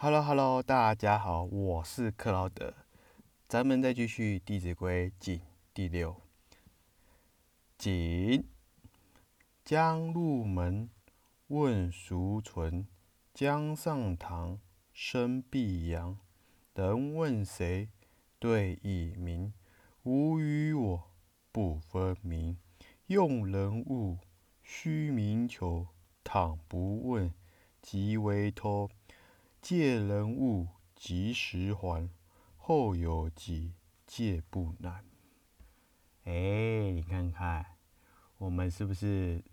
Hello Hello，大家好，我是克劳德，咱们再继续《弟子规》经第六。谨将入门，问孰存？将上堂，生必扬。人问谁？对以明。吾与我不分明。用人物，须明求。倘不问，即为偷。借人物，及时还。后有急，借不难。哎，你看看，我们是不是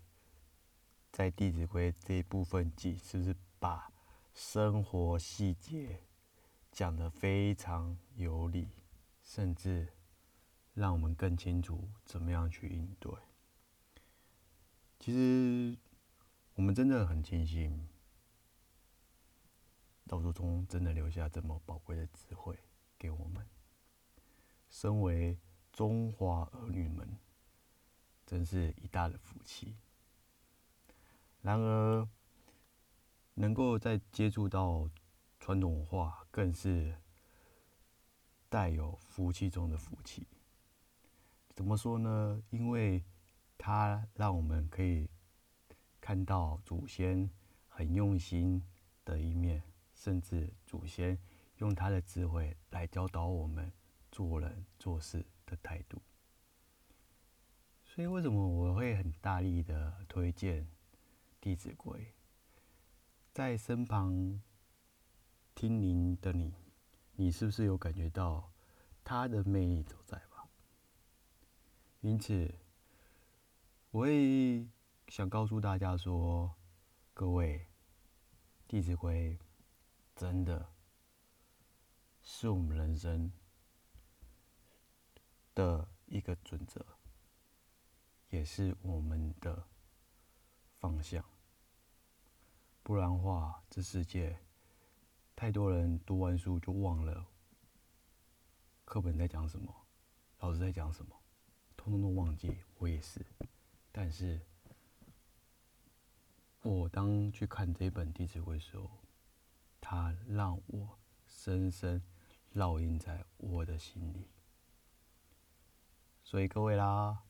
在《弟子规》这一部分记，是不是把生活细节讲得非常有理，甚至让我们更清楚怎么样去应对？其实，我们真的很庆幸。道祖宗真的留下这么宝贵的智慧给我们，身为中华儿女们，真是一大的福气。然而，能够在接触到传统文化，更是带有福气中的福气。怎么说呢？因为它让我们可以看到祖先很用心的一面。甚至祖先用他的智慧来教导我们做人做事的态度。所以，为什么我会很大力的推荐《弟子规》？在身旁听您的你，你是不是有感觉到它的魅力所在吧？因此，我也想告诉大家说：各位，《弟子规》。真的是我们人生的一个准则，也是我们的方向。不然的话，这世界太多人读完书就忘了课本在讲什么，老师在讲什么，通通都忘记。我也是，但是我当去看这本《弟子规》时候。它让我深深烙印在我的心里，所以各位啦，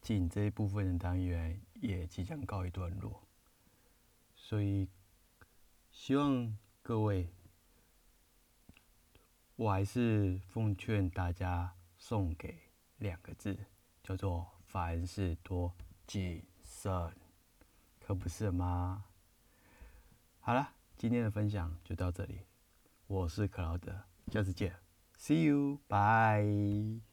进这一部分的单元也即将告一段落，所以希望各位，我还是奉劝大家送给两个字，叫做凡事多谨慎，可不是吗？好了。今天的分享就到这里，我是克劳德，下次见，See you，bye。